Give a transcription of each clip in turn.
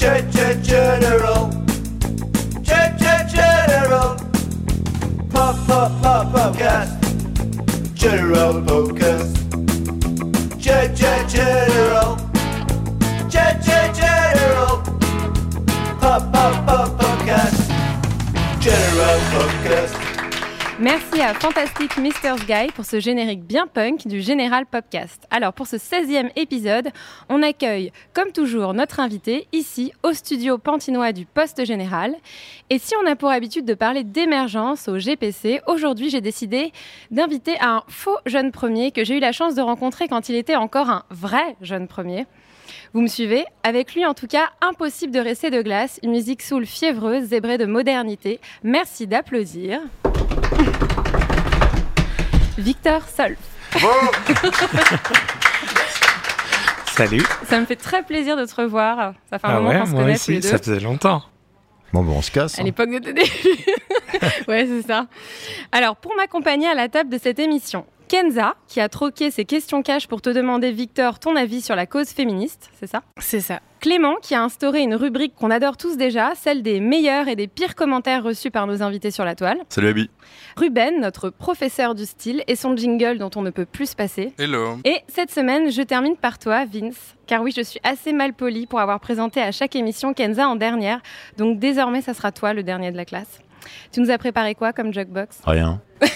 General. General. Pop, pop, pop, podcast. General podcast. General. Merci à Fantastic Mr. Guy pour ce générique bien punk du Général Popcast. Alors pour ce 16e épisode, on accueille comme toujours notre invité ici au studio pantinois du Poste Général. Et si on a pour habitude de parler d'émergence au GPC, aujourd'hui j'ai décidé d'inviter un faux jeune premier que j'ai eu la chance de rencontrer quand il était encore un vrai jeune premier. Vous me suivez Avec lui, en tout cas, impossible de rester de glace. Une musique soul fiévreuse, zébrée de modernité. Merci d'applaudir. Victor Solf. Salut. Ça me fait très plaisir de te revoir. Ça fait un Ah moment ouais, qu'on se moi connaît tous les aussi, deux. ça faisait longtemps. Bon, bon, on se casse. À hein. l'époque de tes débuts. ouais, c'est ça. Alors, pour m'accompagner à la table de cette émission, Kenza, qui a troqué ses questions cash pour te demander, Victor, ton avis sur la cause féministe, c'est ça? C'est ça. Clément, qui a instauré une rubrique qu'on adore tous déjà, celle des meilleurs et des pires commentaires reçus par nos invités sur la toile. Salut Abby. Ruben, notre professeur du style, et son jingle dont on ne peut plus se passer. Hello. Et cette semaine, je termine par toi, Vince. Car oui, je suis assez mal polie pour avoir présenté à chaque émission Kenza en dernière. Donc désormais, ça sera toi le dernier de la classe. Tu nous as préparé quoi comme jukebox? Rien.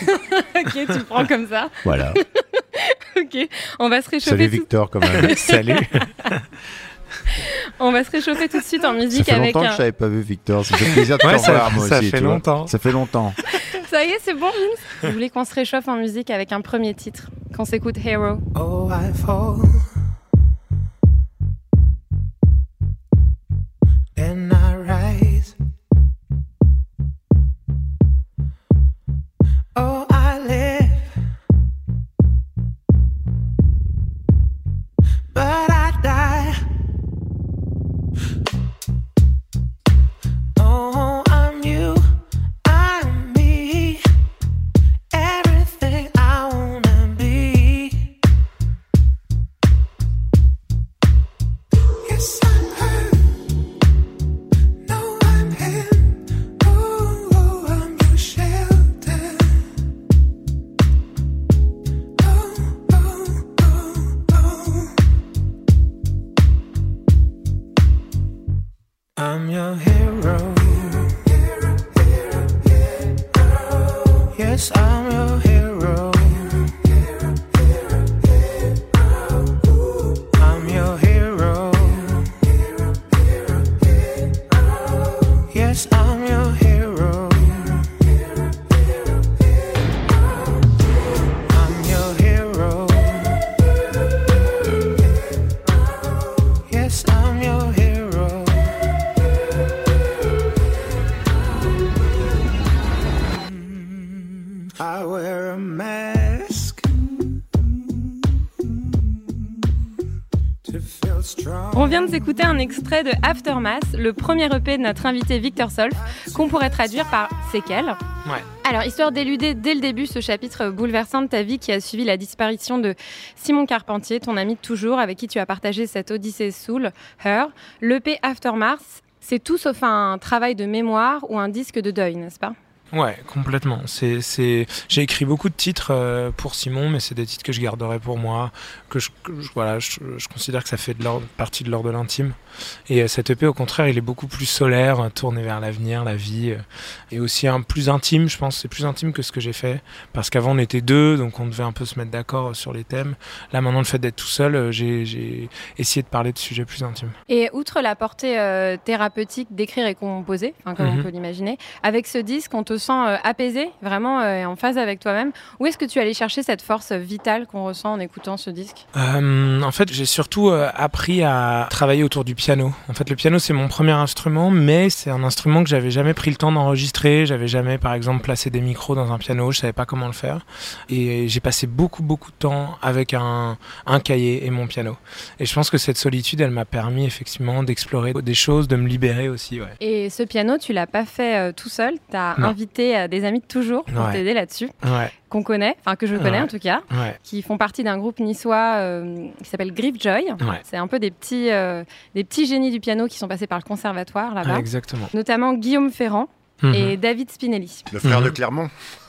Ok, tu le prends comme ça. Voilà. Ok, on va se réchauffer. Salut tout... Victor, quand même. Salut. On va se réchauffer tout de suite en Ça musique fait avec longtemps que je t'avais pas vu Victor. Ça fait plaisir de Ouais, ça- moi ça aussi. fait longtemps. Ça fait longtemps. Ça y est, c'est bon, Vince? Je voulais qu'on se réchauffe en musique avec un premier titre. Qu'on s'écoute Hero? Oh, I fall. And I rise. Oh, I live. But I vient un extrait de Aftermath, le premier EP de notre invité Victor Solf, qu'on pourrait traduire par Séquelles. Ouais. Alors, histoire d'éluder dès le début ce chapitre bouleversant de ta vie qui a suivi la disparition de Simon Carpentier, ton ami de toujours, avec qui tu as partagé cette Odyssée Soul, Her, l'EP Aftermath, c'est tout sauf un travail de mémoire ou un disque de deuil, n'est-ce pas? Ouais, complètement. C'est, c'est... J'ai écrit beaucoup de titres euh, pour Simon, mais c'est des titres que je garderai pour moi, que je, que je- voilà, je, je considère que ça fait de l'ordre- partie de l'ordre de l'intime. Et euh, cet EP, au contraire, il est beaucoup plus solaire, euh, tourné vers l'avenir, la vie, euh, et aussi un plus intime, je pense. C'est plus intime que ce que j'ai fait, parce qu'avant on était deux, donc on devait un peu se mettre d'accord sur les thèmes. Là, maintenant, le fait d'être tout seul, j'ai, j'ai essayé de parler de sujets plus intimes. Et outre la portée thérapeutique d'écrire et composer, enfin, comme on Mhm. peut l'imaginer, avec ce disque, on te sens euh, apaisé, vraiment euh, et en phase avec toi-même. Où est-ce que tu allais chercher cette force vitale qu'on ressent en écoutant ce disque? Euh, en fait, j'ai surtout appris à travailler autour du piano. En fait, le piano, c'est mon premier instrument, mais c'est un instrument que j'avais jamais pris le temps d'enregistrer. J'avais jamais, par exemple, placé des micros dans un piano. Je savais pas comment le faire. Et j'ai passé beaucoup, beaucoup de temps avec un, un cahier et mon piano. Et je pense que cette solitude, elle m'a permis effectivement d'explorer des choses, de me libérer aussi. Ouais. Et ce piano, tu l'as pas fait tout seul. Tu as Non. invité euh, des amis de toujours pour Ouais. t'aider là-dessus, Ouais, qu'on connaît, enfin que je connais Ouais. en tout cas, ouais, qui font partie d'un groupe niçois euh, qui s'appelle Griff Joy. ouais. C'est un peu des petits, euh, des petits génies du piano qui sont passés par le conservatoire là-bas. Ouais, exactement. Notamment Guillaume Ferrand Mhm. et David Spinelli. Le frère Mhm. de Clermont.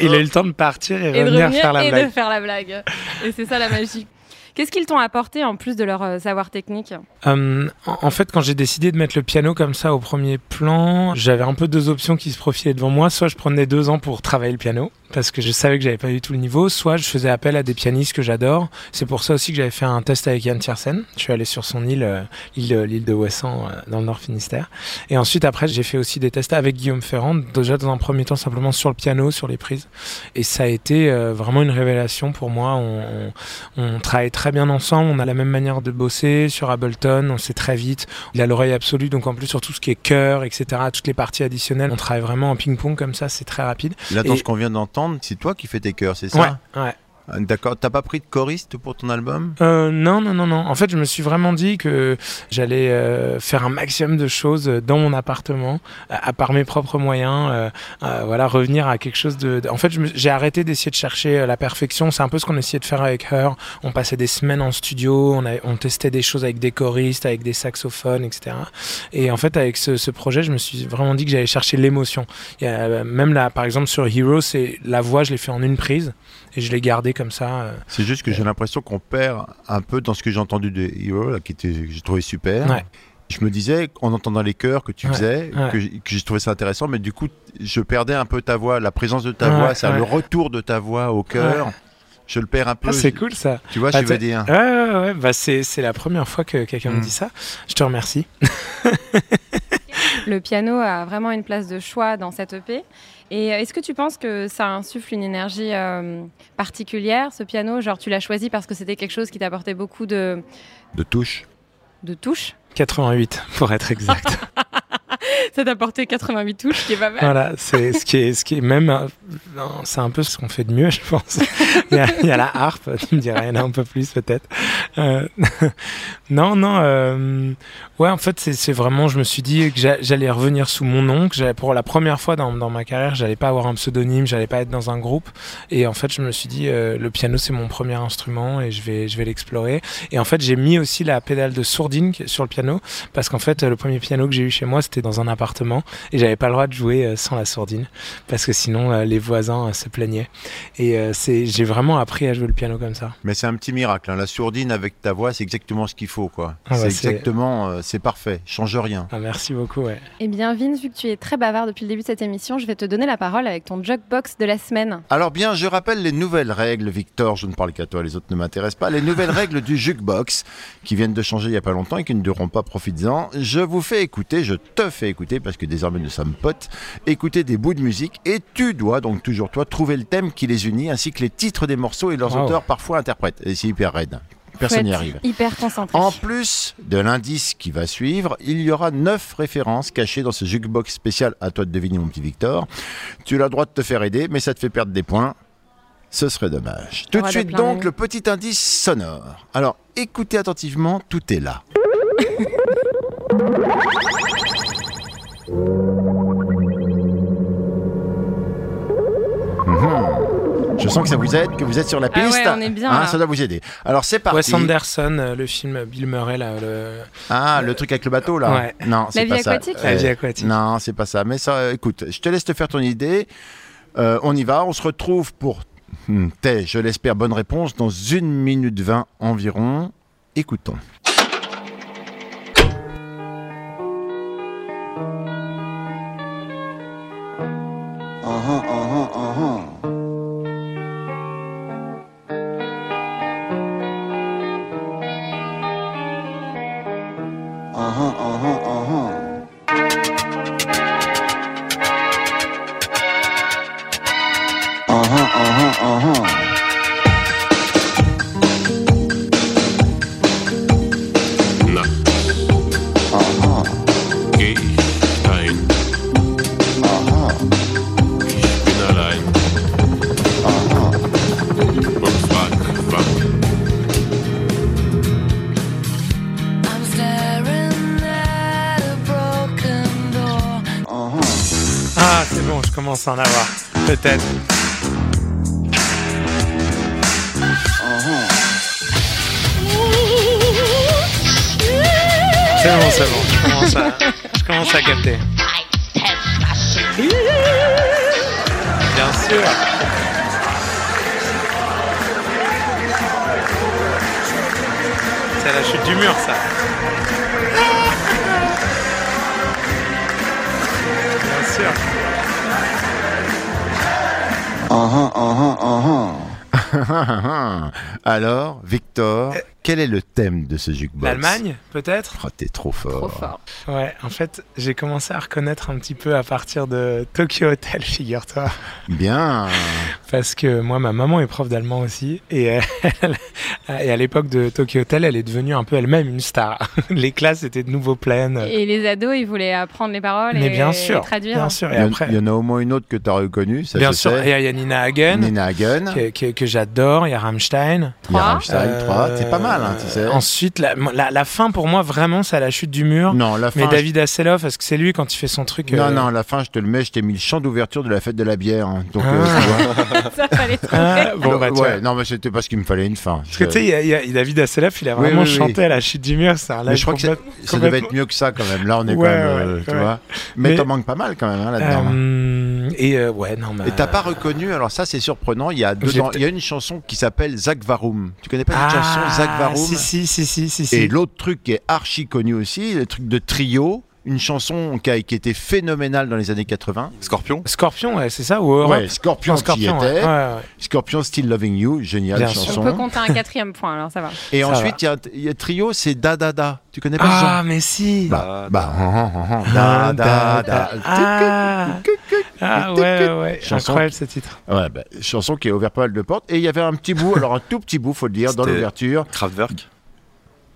Il a eu le temps de partir et, Et de revenir revenir faire la et blague. de faire la blague. Et c'est ça la magie. Qu'est-ce qu'ils t'ont apporté en plus de leur euh, savoir technique Euh, en en fait, quand j'ai décidé de mettre le piano comme ça au premier plan, j'avais un peu deux options qui se profilaient devant moi. Soit je prenais deux ans pour travailler le piano, parce que je savais que j'avais pas eu tout le niveau, soit je faisais appel à des pianistes que j'adore. C'est pour ça aussi que j'avais fait un test avec Yann Tiersen. Je suis allé sur son île, euh, l'île de- l'île de Ouessant, euh, dans le Nord Finistère. Et ensuite, après, j'ai fait aussi des tests avec Guillaume Ferrand, déjà dans un premier temps simplement sur le piano, sur les prises. Et ça a été euh, vraiment une révélation pour moi. On, on, on travaille très bien ensemble, on a la même manière de bosser sur Ableton, on sait très vite. Il a l'oreille absolue, donc en plus sur tout ce qui est chœur, etc., toutes les parties additionnelles, on travaille vraiment en ping-pong comme ça, c'est très rapide. Là, dans Et- ce qu'on vient d'entendre, c'est toi qui fais tes chœurs, c'est ça? Ouais. D'accord. T'as pas pris de choriste pour ton album? Euh, non, non, non, non. En fait, je me suis vraiment dit que j'allais euh, faire un maximum de choses dans mon appartement, à, part mes propres moyens. euh, voilà, revenir à quelque chose de. En fait, j'ai arrêté d'essayer de chercher la perfection. C'est un peu ce qu'on essayait de faire avec Her. On passait des semaines en studio, on, testait des choses avec des choristes, avec des saxophones, etc. Et en fait, avec ce, ce projet, je me suis vraiment dit que j'allais chercher l'émotion. Même là, par exemple, sur Hero, la voix, je l'ai fait en une prise et je l'ai gardée comme ça. euh, C'est juste que j'ai l'impression qu'on perd un peu dans ce que j'ai entendu de Hero, là, qui était, que j'ai trouvé super. Ouais. Je me disais, en entendant les chœurs que tu Ouais, faisais, ouais. que, j'ai- que j'ai trouvé ça intéressant, mais du coup, je perdais un peu ta voix, la présence de ta Ouais, voix, ça, ouais. le retour de ta voix au cœur. Ouais. Je le perds un peu. Ah, c'est cool ça. Tu vois, Ah, je veux t'sais- dire. Ouais, ouais, ouais. Bah, c'est, c'est la première fois que quelqu'un me Mm. dit ça. Je te remercie. Le piano a vraiment une place de choix dans cette EP. Et euh, est-ce que tu penses que ça insuffle une énergie euh, particulière, ce piano? Genre, tu l'as choisi parce que c'était quelque chose qui t'apportait beaucoup de, De touche. de touches 88 pour être exact. Ça t'apportait 88 touches, qui est pas mal. voilà, c'est ce qui est, ce qui est même, euh, c'est un peu ce qu'on fait de mieux, je pense. il, y a, la harpe, tu me dirais, il y en a un peu plus peut-être. Euh, non, non, euh, ouais, en fait, c'est, vraiment, je me suis dit que j'a- j'allais revenir sous mon nom, que pour la première fois dans, dans ma carrière, j'allais pas avoir un pseudonyme, j'allais pas être dans un groupe. Et en fait, je me suis dit, le piano, c'est mon premier instrument et je vais, je vais l'explorer. Et en fait, j'ai mis aussi la pédale de sourdine sur le piano parce qu'en fait, le premier piano que j'ai eu chez moi, c'était dans un appartement et j'avais pas le droit de jouer euh, sans la sourdine parce que sinon euh, les voisins euh, se plaignaient. Et c'est, j'ai vraiment appris à jouer le piano comme ça. Mais c'est un petit miracle. hein. La sourdine avec ta voix, c'est exactement ce qu'il faut, quoi. Ah c'est bah, c'est- exactement, euh, c'est parfait. Change rien. Ah, merci beaucoup. Ouais. Eh bien, Vince, vu que tu es très bavard depuis le début de cette émission, je vais te donner la parole avec ton jukebox de la semaine. Alors bien, je rappelle les nouvelles règles, Victor, je ne parle qu'à toi, les autres ne m'intéressent pas, les nouvelles règles du jukebox qui viennent de changer il n'y a pas longtemps et qui ne dureront pas, profites-en. Je vous fais écouter, je te fais écouter, parce que désormais nous sommes potes, écouter des bouts de musique et tu dois, donc toujours toi, trouver le thème qui les unit ainsi que les titres des morceaux et leurs Wow. auteurs parfois interprètes. Et c'est hyper raide. Personne n'y arrive. Hyper concentré. En plus de l'indice qui va suivre, il y aura neuf références cachées dans ce jukebox spécial. À toi de deviner, mon petit Victor. Tu as le droit de te faire aider, mais ça te fait perdre des points. Ce serait dommage. Tout de suite, plein donc, le petit indice sonore. Alors, écoutez attentivement, tout est là. Mhm. Je sens que ça vous aide, que vous êtes sur la Ah ouais, piste. on est bien, Hein, là. ça doit vous aider. Alors c'est parti. Wes Anderson, euh, le film Bill Murray, là, le... Ah, le truc avec le bateau là Ouais. Non, c'est vie pas ça. aquatique La vie aquatique. Non, c'est pas ça. Mais ça, euh, écoute, je te laisse te faire ton idée. Euh, on y va, on se retrouve pour hmm, tes, je l'espère, bonne réponse dans une minute 20 environ. Écoutons. Thème de ce jukebox L'Allemagne, peut-être? Oh, t'es trop fort. Trop fort. Ouais, en fait, j'ai commencé à reconnaître un petit peu à partir de Tokyo Hotel, figure-toi. Bien. Parce que moi, ma maman est prof d'allemand aussi. Et, elle- et à l'époque de Tokyo Hotel, elle est devenue un peu elle-même une star. Les classes étaient de nouveau pleines. Et les ados, ils voulaient apprendre les paroles Mais et, bien et sûr, traduire. bien sûr. Il Et y, en- après, il y en a au moins une autre que tu as reconnue, ça bien sûr, et il y a Nina Hagen, Nina Hagen. que, que- que j'adore. Il y a Rammstein. Il y a Trois. Rammstein, Euh, trois. C'est pas mal, hein, tu sais. Ensuite, la, la, la fin, pour moi, vraiment, c'est à la chute du mur. Non, la fin. Mais David Hasselhoff, parce que c'est lui quand il fait son truc. Non, euh, non, la fin, je te le mets, je t'ai mis le chant d'ouverture de la fête de la bière. hein. Donc, Ah. euh, vois. Ça fallait trouver. ah, bon, bah, tu vois. ouais, non, mais c'était parce qu'il me fallait une fin. Parce que tu sais, il y a- il y, a David Hasselhoff, il a vraiment oui, oui. chanté à la chute du mur. Un Mais je crois que ça, complète- ça devait être mieux que ça quand même. Là, on est Ouais, quand même, euh, ouais, tu vois. Mais, Mais- t'en manques pas mal quand même hein, là-dedans. hein. Euh, et ouais, non, mais. Et t'as pas reconnu, alors ça c'est surprenant, il y a, il y une chanson qui s'appelle Zach Varum. Tu connais pas cette Ah, chanson Zach Varum Si, si, si, si, si. si. Et l'autre truc qui est archi connu aussi, le truc de trio, une chanson qui a qui était phénoménale dans les années 80. Scorpion Scorpion, ouais, c'est ça Ou Europe Ouais, Scorpion, Scorpion, qui ouais. était. Ouais, ouais. Scorpion Still Loving You, géniale Bien On chanson. peut compter un quatrième point, alors ça va. Et Ça ensuite, il y a, il y a trio, c'est Da Da Da. Tu connais pas Ah, mais si Bah, bah, Da Da Da. Ah, ah ouais, ouais. Chanson- Incroyable ce titre. Ouais, bah, chanson qui a ouvert pas mal de portes. Et il y avait un petit bout, alors un tout petit bout, faut le dire, dans l'ouverture. Kraftwerk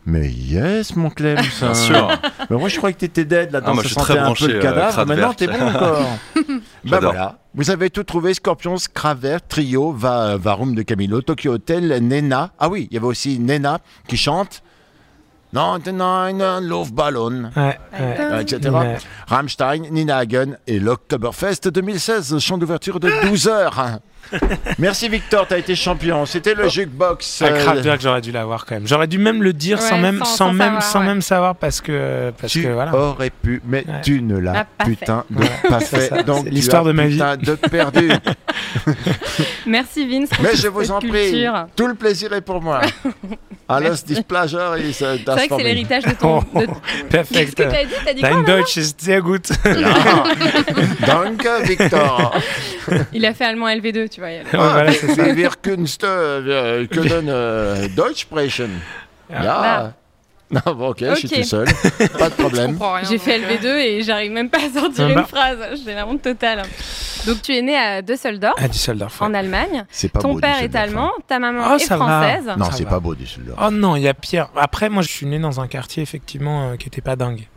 Mais yes, mon Clem, ça. Bien sûr. Mais moi, je croyais que t'étais dead là-dedans. Ah, moi, ça je suis sentait très un branché, peu le euh, cadavre. Kraftwerk. Maintenant, t'es bon encore. bah voilà. Vous avez tout trouvé Scorpions, Kraftwerk, Trio, Va, Varum de Camilo, Tokyo Hotel, Nena. Ah oui, il y avait aussi Nena qui chante. 99 Love Ballon. Ouais, ouais. euh, etc. Ouais. Rammstein, Nina Hagen et l'Oktoberfest 2016, chant d'ouverture de 12 heures. Merci Victor, t'as été champion. C'était le jukebox. Ah, euh, Kraftwerk, j'aurais dû l'avoir quand même. J'aurais dû même le dire sans Ouais, même, sans- sans, sans même, savoir, sans ouais. même savoir parce que, parce tu que voilà. aurais pu, mais Ouais. tu ne l'as pas putain de pas c'est fait. ça, Donc l'histoire de ma vie. de perdu. Merci Vince. pour mais je vous en prie, culture. tout le plaisir est pour moi. Alles displeasure is uh, C'est vrai que c'est l'héritage de ton. Oh, de- Qu'est-ce Perfect. que t'as dit? T'as dit quoi Dein maman? Deutsch ist sehr gut. Danke, Victor. Il a fait allemand LV2, tu vois. il y a- Ah, voilà, c'est ça. wir Kunst äh, können äh, Deutsch sprechen. Ja. Là. Non, bon, ok, je suis Ok. tout seul. Pas de problème. J'ai fait LV2 et j'arrive même pas à sortir Ah une bah. phrase. J'ai la honte totale. Donc tu es né à Düsseldorf, À Düsseldorf. ouais. en Allemagne. C'est pas Ton beau, père est Düsseldorf, allemand, ta maman Oh, est ça va. française. hein. Non, Ça c'est va. pas beau, Düsseldorf. Oh non, il y a pire. Après, moi, je suis né dans un quartier, effectivement, euh, qui était pas dingue.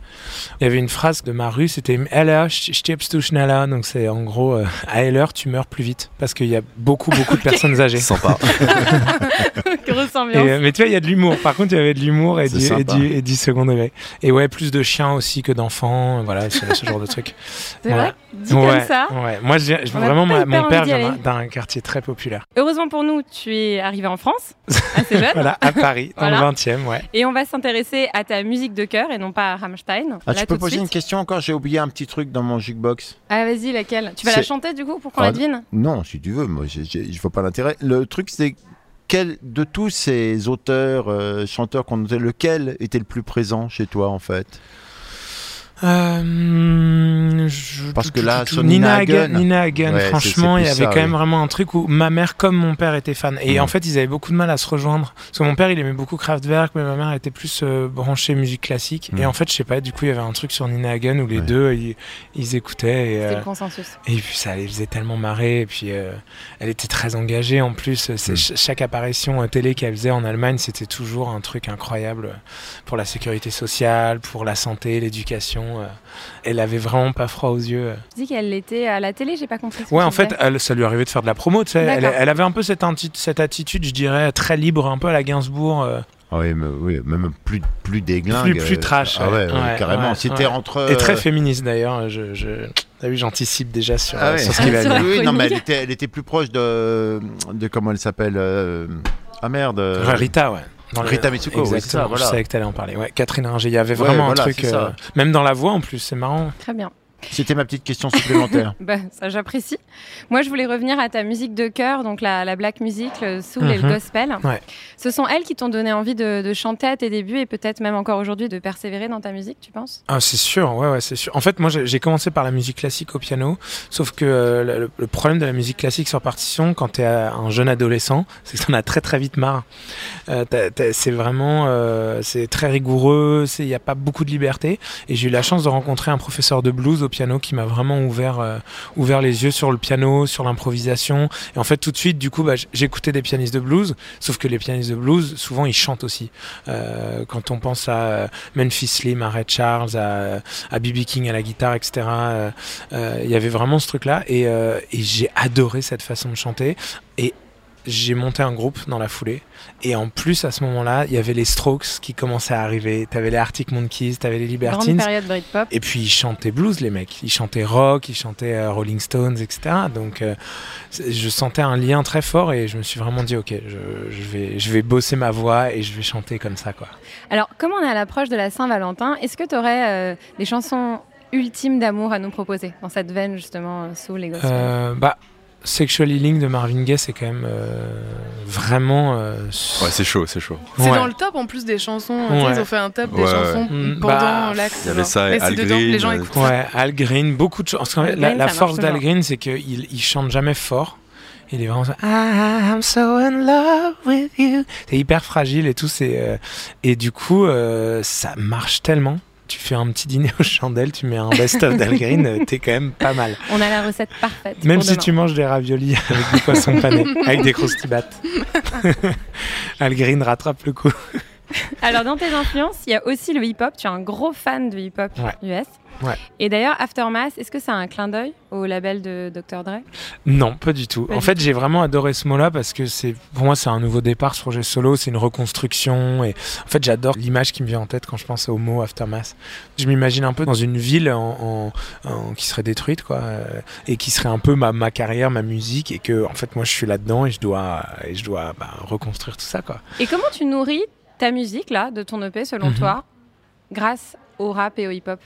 Il y avait une phrase de ma rue, c'était Heller, stirbst du schneller. Donc, c'est en gros, euh, à Heller, tu meurs plus vite. Parce qu'il y a beaucoup, beaucoup de personnes âgées. Sympa. Grosse ambiance. euh, mais tu vois, il y a de l'humour. Par contre, il y avait de l'humour et du, et, du, et du second degré. Et ouais, plus de chiens aussi que d'enfants. Voilà, ce, ce genre de truc. C'est voilà. vrai Dit ouais, comme ça. Ouais. Moi, a vraiment, ma- mon père vient d'un d'un quartier très populaire. Heureusement pour nous, tu es arrivé en France, assez jeune. Voilà, à Paris, dans Voilà. le 20e, ouais. Et on va s'intéresser à ta musique de cœur et non pas à Rammstein. Ah, tu peux poser une question encore J'ai oublié un petit truc dans mon jukebox. Ah, vas-y, laquelle? Tu vas la chanter du coup pour qu'on Ah, la devine? Non, si tu veux, moi, je vois pas l'intérêt. Le truc, c'est quel de tous ces auteurs, euh, chanteurs qu'on notait, lequel était le plus présent chez toi en fait? Euh, je- Parce que là, tout- tout- sur Nina Hagen, Hagen. Nina Hagen, Ouais, c'est- franchement, il y avait ça, quand même vraiment un truc où ma mère comme mon père étaient fans. Et Mhm. en fait, ils avaient beaucoup de mal à se rejoindre. Parce que mon père, il aimait beaucoup Kraftwerk, mais ma mère était plus euh, branchée musique classique. Mhm. Et en fait, je sais pas, du coup, il y avait un truc sur Nina Hagen où les Ouais. deux, ils, ils écoutaient. C'était euh, le consensus. et puis ça les faisait tellement marrer. Et puis euh, elle était très engagée en plus. Mm. ch- chaque apparition euh, télé qu'elle faisait en Allemagne, c'était toujours un truc incroyable pour la sécurité sociale, pour la santé, l'éducation. Euh. Elle avait vraiment pas froid aux yeux. Tu dis qu'elle était à la télé, j'ai pas compris. ce Ouais, en fait, elle, ça lui arrivait de faire de la promo. Tu sais. Elle, avait un peu cette, attitude, je dirais, très libre, un peu à la Gainsbourg. euh, Ah oui, mais, oui, même plus, plus déglingue. Plus- plus euh, trash, Ah ouais, ouais. ouais, Ouais, carrément. ouais, C'était ouais. entre. Et très féministe d'ailleurs. Je, je... T'as vu, j'anticipe déjà sur, Ah ouais. sur ce qui va. Oui, non, mais elle était, elle était plus proche de, de comment elle s'appelle. euh, Ah merde. euh, Rita, ouais. Dans le- Rita Mitsuko, oui, ça, voilà. je savais que t'allais en parler. Ouais, Catherine Ringer, il y avait Ouais, vraiment voilà, un truc, euh, même dans la voix en plus, c'est marrant. Très bien. C'était ma petite question supplémentaire. Bah, ça, j'apprécie. Moi, je voulais revenir à ta musique de cœur, donc la, la black music, le soul et le Mhm. gospel. Ouais. Ce sont elles qui t'ont donné envie de, de chanter à tes débuts et peut-être même encore aujourd'hui de persévérer dans ta musique, tu penses? Ah, c'est sûr, ouais, ouais, c'est sûr. En fait, moi, j'ai commencé par la musique classique au piano, sauf que euh, le, le problème de la musique classique sur partition, quand t'es un jeune adolescent, c'est que t'en as très très vite marre. Euh, c'est vraiment, euh, c'est très rigoureux, il n'y a pas beaucoup de liberté. Et j'ai eu la chance de rencontrer un professeur de blues au piano qui m'a vraiment ouvert, euh, ouvert les yeux sur le piano, sur l'improvisation. Et en fait, tout de suite, du coup, bah, j'écoutais des pianistes de blues, sauf que les pianistes de blues, souvent, ils chantent aussi. Euh, quand on pense à euh, Memphis Slim, à Ray Charles, à, à B.B. King à la guitare, etc., il y avait vraiment ce truc-là. Et, j'ai adoré cette façon de chanter. J'ai monté un groupe dans la foulée. Et en plus, à ce moment-là, il y avait les Strokes qui commençaient à arriver. T'avais les Arctic Monkeys, t'avais les Libertines. période Britpop. Et puis ils chantaient blues, les mecs. Ils chantaient rock, ils chantaient euh, Rolling Stones, etc. Donc euh, je sentais un lien très fort et je me suis vraiment dit, ok, je, je vais, je vais bosser ma voix et je vais chanter comme ça, quoi. Alors, comme on est à l'approche de la Saint-Valentin, est-ce que tu aurais des chansons ultimes d'amour à nous proposer dans cette veine justement euh, soul et gospel? Euh, bah, Sexual Healing de Marvin Gaye, c'est quand même euh, vraiment. euh, Ouais, c'est chaud, c'est chaud. C'est ouais. dans le top en plus des chansons. Ouais. Ils ont fait un top des chansons ouais. pendant Bah, l'acte. il y avait ça et Al dedans, Green, les gens euh, écoutent ça. Ouais, Al Green, beaucoup de choses. La, force d'Al. Green, c'est qu'il il chante jamais fort. Il est vraiment ça. I'm so in love with you. C'est hyper fragile et tout. C'est euh, et du coup, euh, ça marche tellement. Tu fais un petit dîner aux chandelles, tu mets un best-of d'Al Green, t'es quand même pas mal. On a la recette parfaite. Même pour si demain. tu manges des raviolis avec du poisson pané, avec des croustibates. Al Green rattrape le coup. Alors, dans tes influences, il y a aussi le hip-hop. Tu es un gros fan de hip-hop Ouais. US. Ouais. Et d'ailleurs, Aftermath, est-ce que c'est un clin d'œil au label de Dr. Dre? Non, pas du tout. Pas en du fait, j'ai vraiment adoré ce mot-là parce que c'est, pour moi, c'est un nouveau départ ce projet solo, c'est une reconstruction. Et en fait, j'adore l'image qui me vient en tête quand je pense au mot Aftermath. Je m'imagine un peu dans une ville en, en- en- qui serait détruite, quoi, euh, et qui serait un peu ma, ma carrière, ma musique, et que, en fait, moi, je suis là-dedans et je dois, et je dois bah, reconstruire tout ça, quoi. Et comment tu nourris ta musique, là, de ton EP, selon Mhm. toi, grâce au rap et au hip-hop?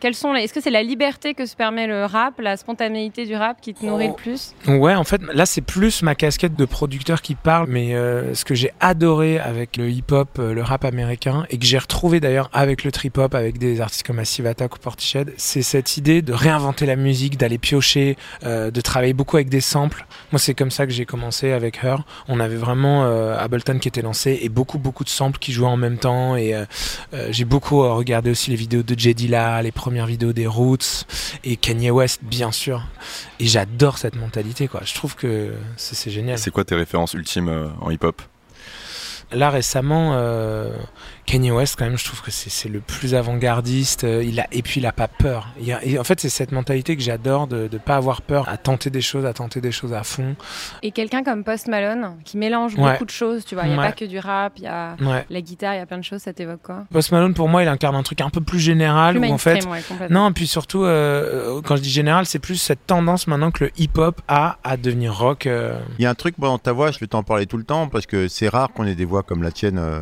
Quels sont les... Est-ce que c'est la liberté que se permet le rap, la spontanéité du rap qui te nourrit Oh. le plus? Ouais, en fait, là, c'est plus ma casquette de producteur qui parle, mais euh, ce que j'ai adoré avec le hip-hop, euh, le rap américain, et que j'ai retrouvé d'ailleurs avec le trip-hop, avec des artistes comme Massive Attack ou Portishead, c'est cette idée de réinventer la musique, d'aller piocher, euh, de travailler beaucoup avec des samples. Moi, c'est comme ça que j'ai commencé avec Her. On avait vraiment euh, Ableton qui était lancé et beaucoup, beaucoup de samples qui jouaient en même temps. Et j'ai beaucoup regardé aussi les vidéos de J. Dilla, les premières vidéos des Roots et Kanye West, bien sûr. Et j'adore cette mentalité, quoi. Je trouve que c'est c'est génial. C'est quoi tes références ultimes euh, en hip-hop? Là, récemment, euh, Kanye West, quand même, je trouve que c'est le plus avant-gardiste. euh, Il a, et puis, il a pas peur. Il y a- et en fait, c'est cette mentalité que j'adore de ne pas avoir peur à tenter des choses, à tenter des choses à fond. Et quelqu'un comme Post Malone, qui mélange Ouais. beaucoup de choses, tu vois. Il n'y a Ouais. pas que du rap, il y a Ouais. la guitare, il y a plein de choses, ça t'évoque quoi? Post Malone, pour moi, il incarne un truc un peu plus général. Plus où, en fait, mainstream, ouais, complètement. Non, puis surtout, euh, quand je dis général, c'est plus cette tendance maintenant que le hip-hop a à devenir rock. euh. Il y a un truc moi, dans ta voix, je vais t'en parler tout le temps parce que c'est rare qu'on ait des voix comme la tienne. euh,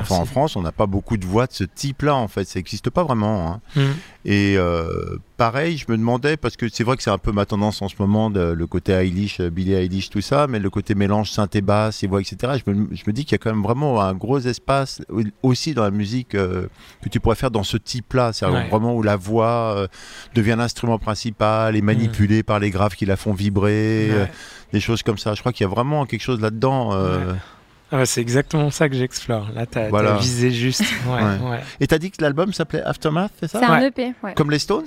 Enfin, en. France, on n'a pas beaucoup de voix de ce type-là, en fait. Ça n'existe pas vraiment. hein. Mm. Et euh, pareil, je me demandais, parce que c'est vrai que c'est un peu ma tendance en ce moment, de- le côté Eilish, euh, Billie Eilish, tout ça, mais le côté mélange synthé basse et voix, etc. Je me, je me dis qu'il y a quand même vraiment un gros espace au- aussi dans la musique euh, que tu pourrais faire dans ce type-là. C'est Ouais. vraiment où la voix euh, devient l'instrument principal et manipulée par les graves qui la font vibrer, Ouais. des choses comme ça. Je crois qu'il y a vraiment quelque chose là-dedans. Ouais, c'est exactement ça que j'explore. Là, t'as Voilà. t'as visé juste. Ouais, Ouais. ouais. Et t'as dit que l'album s'appelait Aftermath, c'est ça? C'est un Ouais. EP, ouais. Comme les Stones?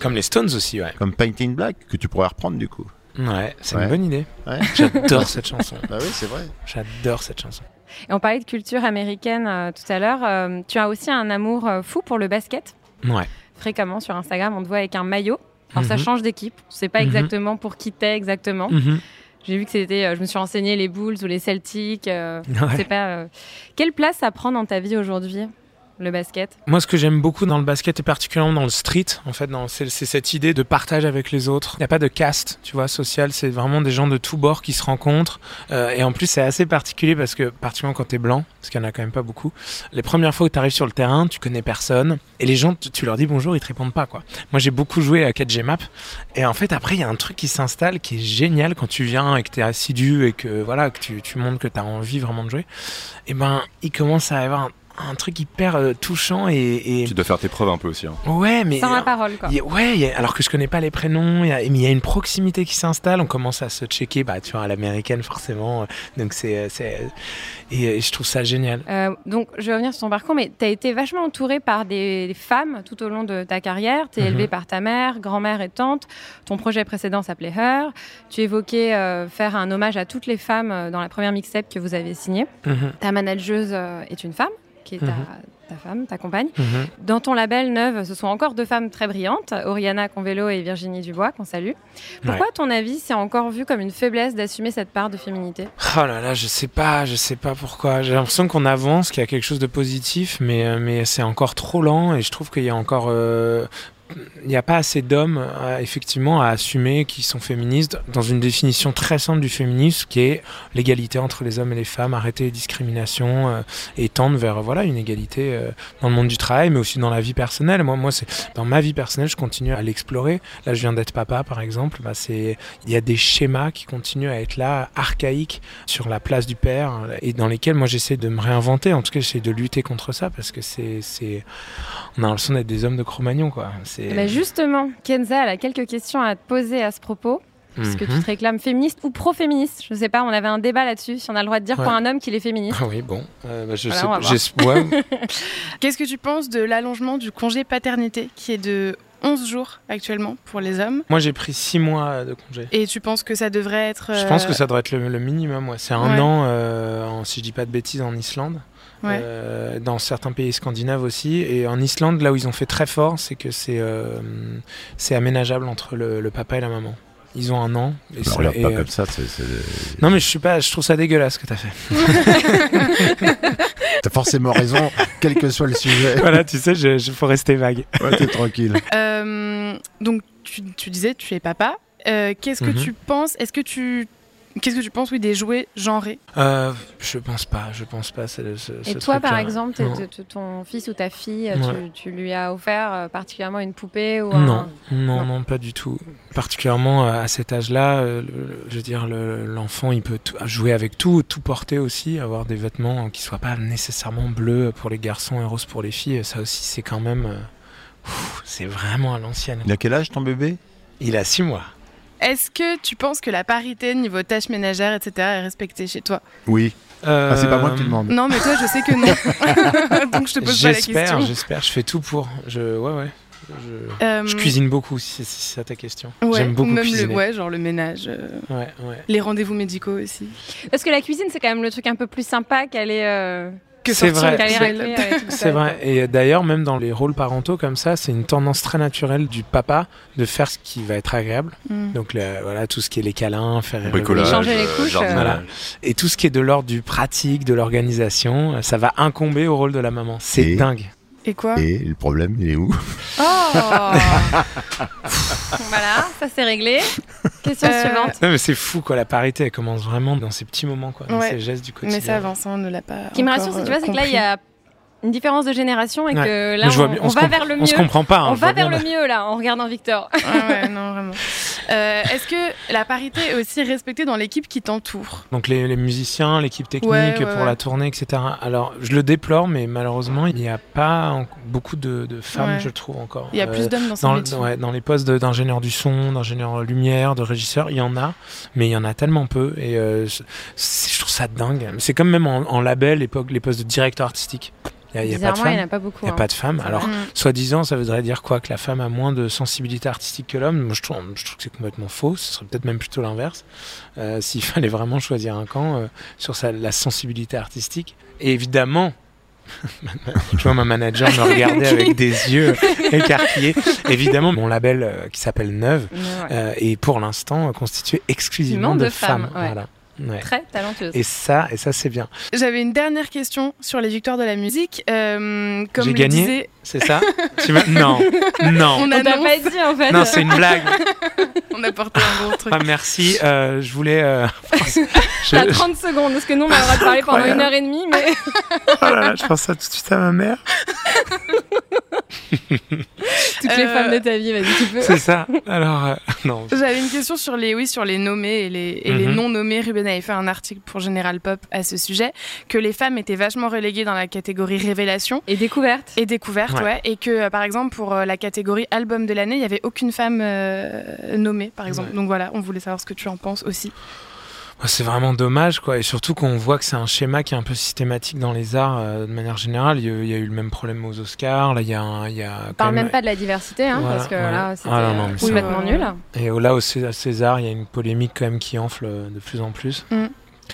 Comme les Stones aussi, ouais. Comme Painting Black, que tu pourrais reprendre du coup. Ouais, c'est Ouais. une bonne idée. Ouais. J'adore cette chanson. Ah oui, c'est vrai. J'adore cette chanson. Et on parlait de culture américaine euh, tout à l'heure. Euh, tu as aussi un amour euh, fou pour le basket. Ouais. Fréquemment sur Instagram, on te voit avec un maillot. Alors ça Mhm. change d'équipe. On sait pas Mhm. exactement pour qui t'es exactement. Mhm. J'ai vu que c'était, euh, je me suis renseigné les Bulls ou les Celtics. euh, Ouais. Pas. euh, Quelle place ça prend dans ta vie aujourd'hui, le basket? Moi, ce que j'aime beaucoup dans le basket et particulièrement dans le street, en fait, c'est cette idée de partage avec les autres. Il n'y a pas de caste, tu vois, social. C'est vraiment des gens de tous bords qui se rencontrent. Euh, et en plus, c'est assez particulier parce que, particulièrement quand t'es blanc, parce qu'il y en a quand même pas beaucoup, les premières fois où tu arrives sur le terrain, tu connais personne. Et les gens, tu, tu leur dis bonjour, ils te répondent pas, quoi. Moi, j'ai beaucoup joué à 4G Et en fait, après, il y a un truc qui s'installe qui est génial quand tu viens et que tu es assidu et que, voilà, que tu, tu montres que tu as envie vraiment de jouer. Et ben, il commence à y avoir un, un truc hyper euh, touchant et, et- Tu dois faire tes preuves un peu aussi. hein. Ouais, mais. Sans la parole, quoi. il y a- ouais, il y a- alors que je connais pas les prénoms, il y a, mais il y a une proximité qui s'installe, on commence à se checker, bah, tu vois, à l'américaine forcément, euh, donc c'est, c'est, et, euh, je trouve ça génial. Euh, donc, je vais revenir sur ton parcours, mais tu as été vachement entouré par des, des femmes tout au long de ta carrière. Tu es Mhm. élevé par ta mère, grand-mère et tante. Ton projet précédent s'appelait Her. Tu évoquais euh, faire un hommage à toutes les femmes euh, dans la première mixtape que vous avez signée. Mhm, Ta manageuse euh, est une femme, qui est ta, Mhm. ta femme, ta compagne. mhm. Dans ton label Neuve, ce sont encore deux femmes très brillantes, Oriana Convelo et Virginie Dubois, qu'on salue. Pourquoi, à ton avis, c'est encore vu comme une faiblesse d'assumer cette part de féminité? Oh là là, je sais pas, je sais pas pourquoi. J'ai l'impression qu'on avance, qu'il y a quelque chose de positif, mais, euh, mais c'est encore trop lent et je trouve qu'il y a encore. euh, il n'y a pas assez d'hommes, euh, effectivement, à assumer qu'ils sont féministes dans une définition très simple du féminisme qui est l'égalité entre les hommes et les femmes, arrêter les discriminations euh, et tendre vers voilà, une égalité euh, dans le monde du travail, mais aussi dans la vie personnelle. Moi, moi c'est dans ma vie personnelle, je continue à l'explorer. Là, je viens d'être papa, par exemple. Bah, c'est il y a des schémas qui continuent à être là, archaïques, sur la place du père, et dans lesquels moi j'essaie de me réinventer. En tout cas, j'essaie de lutter contre ça parce que c'est, c'est... on a l'impression d'être des hommes de Cro-Magnon, quoi. Eh ben, Justement, Kenza, elle a quelques questions à te poser à ce propos. Puisque Mhm. tu te réclames féministe ou pro-féministe. Je sais pas, on avait un débat là-dessus, si on a le droit de dire pour Ouais. un homme qu'il est féministe. Ah oui, bon, euh, bah, je Voilà, sais ouais, Qu'est-ce que tu penses de l'allongement du congé paternité qui est de 11 jours actuellement pour les hommes? Moi, j'ai pris six mois de congé. et tu penses que ça devrait être Je pense euh, que ça devrait être le, le minimum. Ouais. C'est un Ouais. an, euh, en- si je dis pas de bêtises, en Islande. Ouais. Euh, dans certains pays scandinaves aussi. Et en Islande, là où ils ont fait très fort, c'est que c'est euh, c'est aménageable entre le, le papa et la maman. Ils ont un an. Et Ne ça- regarde et, pas euh, comme ça. c'est- Non mais je suis pas, je trouve ça dégueulasse ce que t'as fait. T'as forcément raison, quel que soit le sujet. voilà, tu sais, je, je- faut rester vague. Ouais, t'es tranquille. euh, donc tu, tu disais tu es papa. Euh, Qu'est-ce que Mhm. tu penses? Est-ce que tu Qu'est-ce que tu penses oui des jouets genrés? Euh, je pense pas, je pense pas. ce- Et ce toi, par exemple, ton fils ou ta fille, Ouais. tu, tu lui as offert euh, particulièrement une poupée ou un... Non, non, Non. pas du tout. Particulièrement euh, à cet âge-là, euh, je veux dire, le- l'enfant, il peut tout- jouer avec tout, tout porter aussi, avoir des vêtements qui soient pas nécessairement bleus pour les garçons et roses pour les filles. Ça aussi, c'est quand même, euh, c'est vraiment à l'ancienne. Il a quel âge ton bébé? Il a six mois. Est-ce que tu penses que la parité niveau tâches ménagères etc est respectée chez toi? Oui. Ah, c'est pas moi qui te demande. Non mais toi je sais que non. donc je te pose pas la J'espère, question. j'espère. Je fais tout pour. Je, ouais, ouais. Je, Euh, je cuisine beaucoup, si c'est si ta question. Ouais, J'aime beaucoup même cuisiner. le ouais genre le ménage, euh, Ouais, ouais. les rendez-vous médicaux aussi. Parce que la cuisine, c'est quand même le truc un peu plus sympa qu'aller euh, Que C'est vrai. C'est vrai. Et d'ailleurs, même dans les rôles parentaux comme ça, c'est une tendance très naturelle du papa de faire ce qui va être agréable. Mm. Donc le- voilà, tout ce qui est les câlins, faire Bricolage, Changer les euh, couches. Voilà. Et tout ce qui est de l'ordre du pratique, de l'organisation, euh, ça va incomber au rôle de la maman. C'est Et dingue. Et quoi Et le problème, il est où Oh Voilà, ça c'est réglé. Question Euh, suivante. Non, mais c'est fou, quoi. La parité, elle commence vraiment dans ces petits moments, quoi. Dans Ouais. ces gestes du quotidien. Mais ça avance, on ne l'a pas. Ce qui me rassure, c'est, tu euh, vois, c'est que là, il y a une différence de génération et Ouais. que là, on, bien- on va vers le mieux. On se comprend pas. hein, on va vers bien. le mieux, là, en regardant Victor. Ah ouais, non, vraiment. Euh, Est-ce que la parité est aussi respectée dans l'équipe qui t'entoure? Donc les, les musiciens, l'équipe technique Ouais, ouais, pour ouais. la tournée, etc. Alors je le déplore, mais malheureusement il n'y a pas en- beaucoup de, de femmes, Ouais. je trouve encore. Il y a Euh, plus d'hommes dans ce dans, dans les postes de- d'ingénieur du son, d'ingénieur lumière, de régisseur, il y en a, mais il y en a tellement peu. Et euh, je, c'est- je trouve ça dingue. C'est comme même en, en label, les postes de directeur artistique. Il n'y a, pas de il n'y femmes. a pas beaucoup. Il n'y a hein. pas de femmes. Alors. Mm. soi-disant, ça voudrait dire quoi? Que la femme a moins de sensibilité artistique que l'homme? Moi, je trouve, je trouve que c'est complètement faux. Ce serait peut-être même plutôt l'inverse. Euh, S'il fallait vraiment choisir un camp euh, sur sa, la sensibilité artistique. Et évidemment, je vois ma manager me regarder avec des yeux écarquillés. Évidemment, mon label euh, qui s'appelle Neuve ouais. euh, est pour l'instant constitué exclusivement de de, femmes. femmes, ouais. Voilà. Ouais. Très talentueuse. Et ça, et ça c'est bien. J'avais une dernière question sur les victoires de la musique. Euh, comme J'ai le gagné disait- C'est ça Tu Non, non. On annonce, pas dit en fait. Non, c'est une blague. on a porté un gros truc. Ah, merci. Euh, je voulais. euh, je, T'as 30 secondes, parce que nous, on a le droit de parler pendant une heure et demie, mais oh là là, je pense à tout de suite à ma mère. toutes les femmes de ta vie, vas-y, tu peux. C'est ça. Alors, euh, non. J'avais une question sur les, oui, sur les nommés et les, et les Mhm. non nommés. Ruben avait fait un article pour General Pop à ce sujet, que les femmes étaient vachement reléguées dans la catégorie révélation Et découverte. et découverte, Ouais. ouais. et que euh, par exemple pour euh, la catégorie album de l'année, il y avait aucune femme euh, nommée, par exemple. Ouais. Donc voilà, on voulait savoir ce que tu en penses aussi. Oh, C'est vraiment dommage, quoi. Et surtout qu'on voit que c'est un schéma qui est un peu systématique dans les arts euh, de manière générale. Il y, a, il y a eu le même problème aux Oscars. Là, il y a, un- il y a On quand parle même- même pas de la diversité, hein, Voilà, parce que ouais. là, c'était Ah non, non, mais c'est- complètement nul. Et là, au César, il y a une polémique quand même qui enfle de plus en plus. Mm.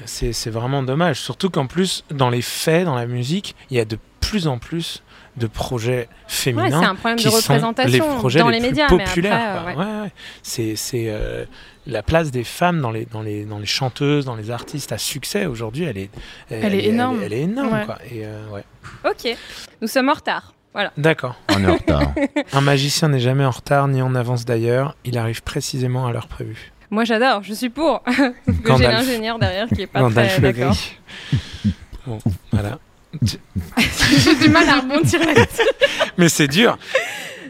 C'est c'est vraiment dommage. Surtout qu'en plus, dans les faits, dans la musique, il y a de plus en plus de projets Ouais, féminins c'est un problème qui de sont représentation les projets dans les, les plus médias, mais populaires. après, euh, ouais. Ouais, ouais. C'est c'est, euh, la place des femmes dans les, dans, les, dans les chanteuses, dans les artistes à succès aujourd'hui, elle est, Elle est énorme. Elle, est énorme. Ouais. Quoi. Et, euh, ouais. Ok, nous sommes en retard. Voilà. D'accord. On est en retard. Un magicien n'est jamais en retard ni en avance d'ailleurs. Il arrive précisément à l'heure prévue. Moi, j'adore, je suis pour. J'ai l'ingénieur derrière qui est pas Gandalf très d'accord. Bon, voilà. J'ai du mal à rebondir là-dessus. Mais c'est dur.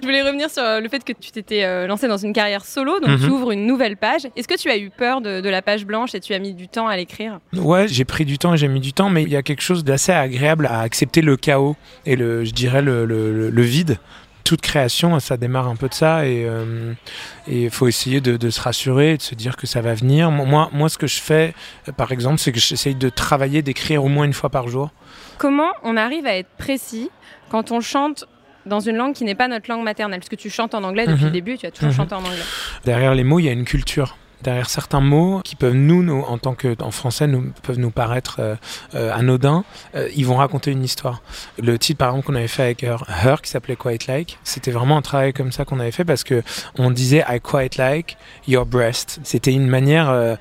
Je voulais revenir sur euh, le fait que tu t'étais euh, lancé dans une carrière solo, donc Mhm. tu ouvres une nouvelle page. Est-ce que tu as eu peur de, de la page blanche et tu as mis du temps à l'écrire? Ouais, j'ai pris du temps et j'ai mis du temps, mais il y a quelque chose d'assez agréable à accepter le chaos et le, je dirais le, le- vide. Toute création, ça démarre un peu de ça et euh, et il faut essayer de, de se rassurer, de se dire que ça va venir. Moi, moi, ce que je fais, euh, par exemple, c'est que j'essaye de travailler, d'écrire au moins une fois par jour. Comment on arrive à être précis quand on chante dans une langue qui n'est pas notre langue maternelle? Parce que tu chantes en anglais depuis Mhm. le début, tu as toujours Mhm. chanté en anglais. Derrière les mots, il y a une culture. Derrière certains mots qui peuvent nous, nous en tant que en français, nous peuvent nous paraître euh, euh, anodins, euh, ils vont raconter une histoire. Le titre, par exemple, qu'on avait fait avec Her, qui s'appelait Quite Like, c'était vraiment un travail comme ça qu'on avait fait parce que on disait I quite like your breast. C'était une manière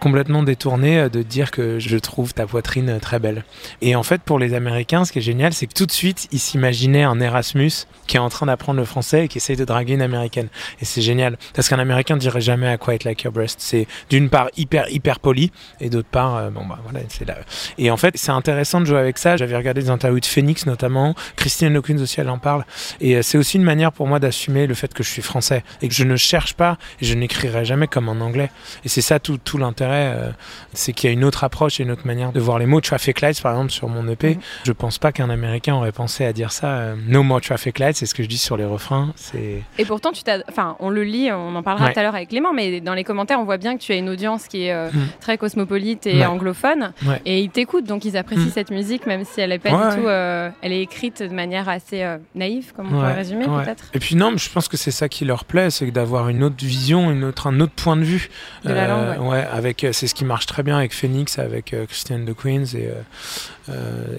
complètement détournée de dire que je trouve ta poitrine très belle. Et en fait, pour les Américains, ce qui est génial, c'est que tout de suite, ils s'imaginaient un Erasmus qui est en train d'apprendre le français et qui essaye de draguer une Américaine. Et c'est génial. Parce qu'un Américain dirait jamais I quite like your breast. C'est d'une part hyper, hyper poli et d'autre part, euh, bon bah voilà, c'est là. Et en fait, c'est intéressant de jouer avec ça. J'avais regardé des interviews de Phoenix notamment. Christine Hawkins aussi, elle en parle. Et euh, c'est aussi une manière pour moi d'assumer le fait que je suis français et que je ne cherche pas et je n'écrirai jamais comme en anglais. Et c'est ça tout, tout l'intérêt. euh, c'est qu'il y a une autre approche et une autre manière de voir les mots. Traffic lights, par exemple, sur mon EP. Je pense pas qu'un Américain aurait pensé à dire ça. euh, no more traffic lights, c'est ce que je dis sur les refrains. C'est Et pourtant, tu t'as, enfin, on le lit, on en parlera Ouais. tout à l'heure avec Clément, mais dans les commentaires, on voit bien que tu as une audience qui est euh, Mm. très cosmopolite et Ouais. anglophone, Ouais. et ils t'écoutent, donc ils apprécient Mm. cette musique, même si elle est pas Ouais, du tout, euh, elle est écrite de manière assez euh, naïve, comme on pourrait résumer peut-être. Et puis non, mais je pense que c'est ça qui leur plaît, c'est d'avoir une autre vision, une autre, un autre point de vue. De la langue, ouais. avec, c'est ce qui marche très bien avec Phoenix, avec euh, Christian de Queens, et,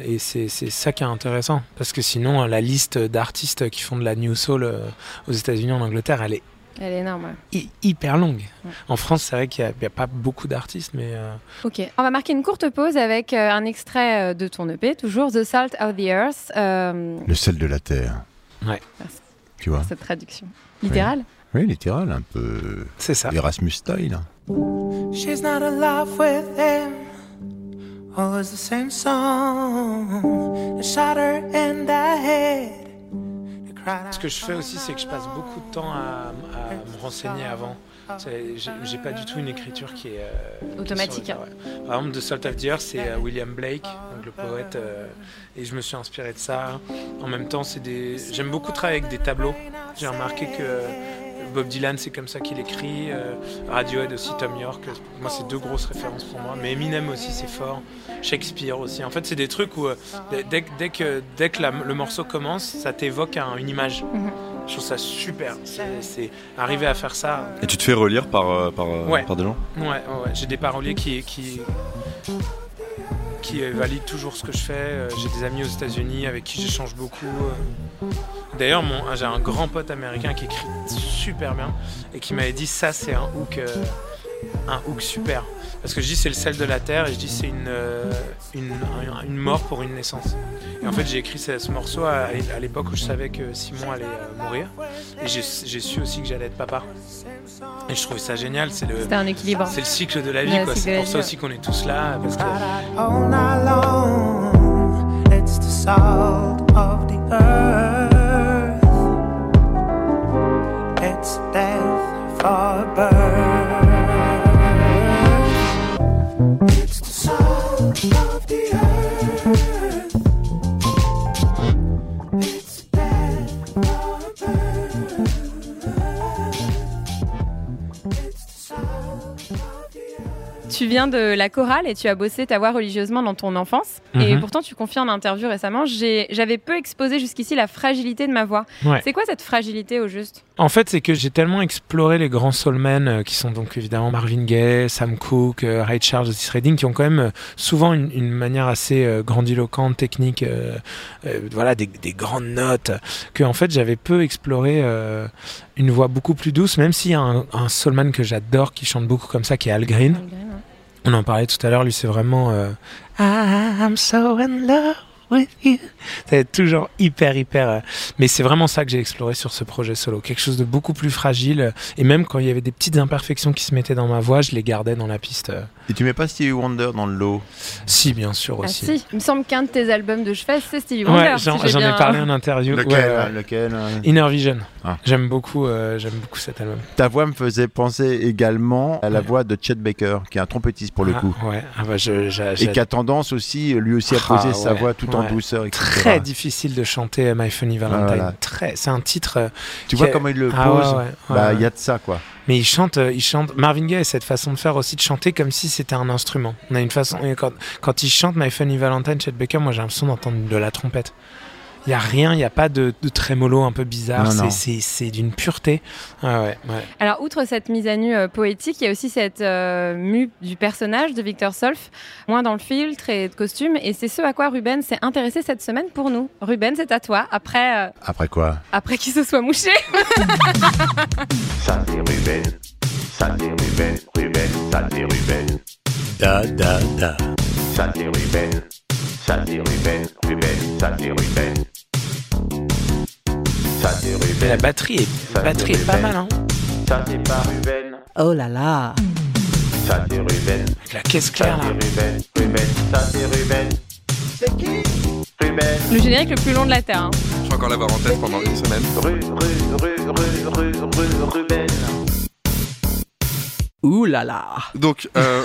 et c'est, ça qui est intéressant. Parce que sinon, la liste d'artistes qui font de la New Soul aux États-Unis, en Angleterre, elle est Elle est énorme. ouais. hyper longue. Ouais. En France, c'est vrai qu'il n'y a, pas beaucoup d'artistes, mais euh, Ok, on va marquer une courte pause avec euh, un extrait euh, de ton EP, toujours The Salt of the Earth. euh, Le sel de la terre. Ouais. Merci. Tu vois cette traduction littérale. Oui, littéral, un peu C'est ça. Erasmus style. She's not alive with him. Always the same song. I shot her in the head. Ce que je fais aussi, c'est que je passe beaucoup de temps à, à me renseigner avant. J'ai pas du tout une écriture qui est euh, qui est Automatique, sur le- ouais. Par exemple, The Salt of the Earth, c'est euh, William Blake, donc le poète, euh, et je me suis inspiré de ça. En même temps, c'est des. J'aime beaucoup travailler avec des tableaux. J'ai remarqué que Bob Dylan, c'est comme ça qu'il écrit. euh, Radiohead aussi, Tom York. Moi, c'est deux grosses références pour moi. Mais Eminem aussi, c'est fort. Shakespeare aussi. En fait, c'est des trucs où euh, dès, dès que- dès que, dès que la- le morceau commence, ça t'évoque un- une image. Je trouve ça super. C'est- arriver à faire ça. Et tu te fais relire par, euh, par, euh, Ouais. par des gens? Ouais, ouais, ouais. j'ai des paroliers qui, qui, qui euh, valident toujours ce que je fais. Euh, J'ai des amis aux États-Unis avec qui j'échange beaucoup. euh. D'ailleurs, j'ai un grand pote américain qui écrit super bien et qui m'avait dit ça, c'est un hook, un hook super. Parce que je dis c'est le sel de la terre et je dis c'est une, une, un- une mort pour une naissance. Et en fait, j'ai écrit ce, ce morceau à, l'époque où je savais que Simon allait mourir. Et j'ai su aussi que j'allais être papa. Et je trouvais ça génial. C'est le, un équilibre. c'est le cycle de la vie, Ouais, c'est pour ça aussi qu'on est tous là. Parce que. It's the viens de la chorale et tu as bossé ta voix religieusement dans ton enfance. Et Mhm. pourtant, tu confies en interview récemment, j'avais peu exposé jusqu'ici la fragilité de ma voix. Ouais. C'est quoi cette fragilité au juste? En fait, c'est que j'ai tellement exploré les grands soulmen, euh, qui sont donc évidemment Marvin Gaye, Sam Cooke, euh, Ray Charles, Otis Redding, qui ont quand même euh, souvent une, une manière assez grandiloquente, technique, voilà, des, des grandes notes, que en fait j'avais peu exploré une voix beaucoup plus douce, même s'il y a un, un soulman que j'adore qui chante beaucoup comme ça, qui est Al Green. On en parlait tout à l'heure, lui c'est vraiment euh, I'm so in love with you. C'est toujours hyper hyper. euh, mais c'est vraiment ça que j'ai exploré sur ce projet solo, quelque chose de beaucoup plus fragile. euh, Et même quand il y avait des petites imperfections qui se mettaient dans ma voix, je les gardais dans la piste. euh. Et tu mets pas Stevie Wonder dans le lot? Si, bien sûr Ah aussi. si, il me semble qu'un de tes albums de chevet, c'est Stevie Wonder. Ouais, j'en ai bien- parlé en interview. Lequel, Ouais, ouais. hein, lequel hein? Inner Vision. Ah. J'aime beaucoup, euh, j'aime beaucoup cet album. Ta voix me faisait penser également à la voix de Chet Baker, qui est un trompettiste pour le Ah, coup. ouais, ah bah, je- Et qui a tendance aussi, lui aussi, à Ah, poser sa ouais, voix tout en ouais. douceur. etc. très difficile de chanter My Funny Valentine. Voilà. Très, c'est un titre. euh, Tu vois comment il le pose Ah ouais, Bah, il y a de ça, quoi. Mais il chante, euh, il chante. Marvin Gaye a cette façon de faire aussi de chanter comme si c'était un instrument. On a une façon. Quand, quand il chante My Funny Valentine, Chet Baker, moi j'ai l'impression d'entendre de la trompette. Il y a rien, il y a pas de, de trémolo un peu bizarre. C'est- d'une pureté. Ah ouais, ouais. Alors, outre cette mise à nu euh, poétique, il y a aussi cette euh, mue du personnage de Victor Solf, moins dans le filtre et de costume. Et c'est ce à quoi Ruben s'est intéressé cette semaine pour nous. Ruben, c'est à toi, après, euh, Après quoi? après qu'il se soit mouché. Ça c'est Ruben, ça c'est Ruben, Ruben, ça c'est Ruben. Da, da, da. Ça c'est Ruben, ça c'est Ruben, Ruben, ça. Ça Ruben, la batterie est, la batterie est pas mal, hein. ça c'est pas Ruben. Oh là là Ça Ruben, Avec la caisse ça claire là. c'est Ruben, Ruben, ça c'est Ruben. C'est qui Ruben. Le générique le plus long de la Terre. hein. Je vais encore l'avoir en tête pendant une semaine. Ru, ru, ru, ru, ru, ru, Ruben. Ouh là là Donc, euh,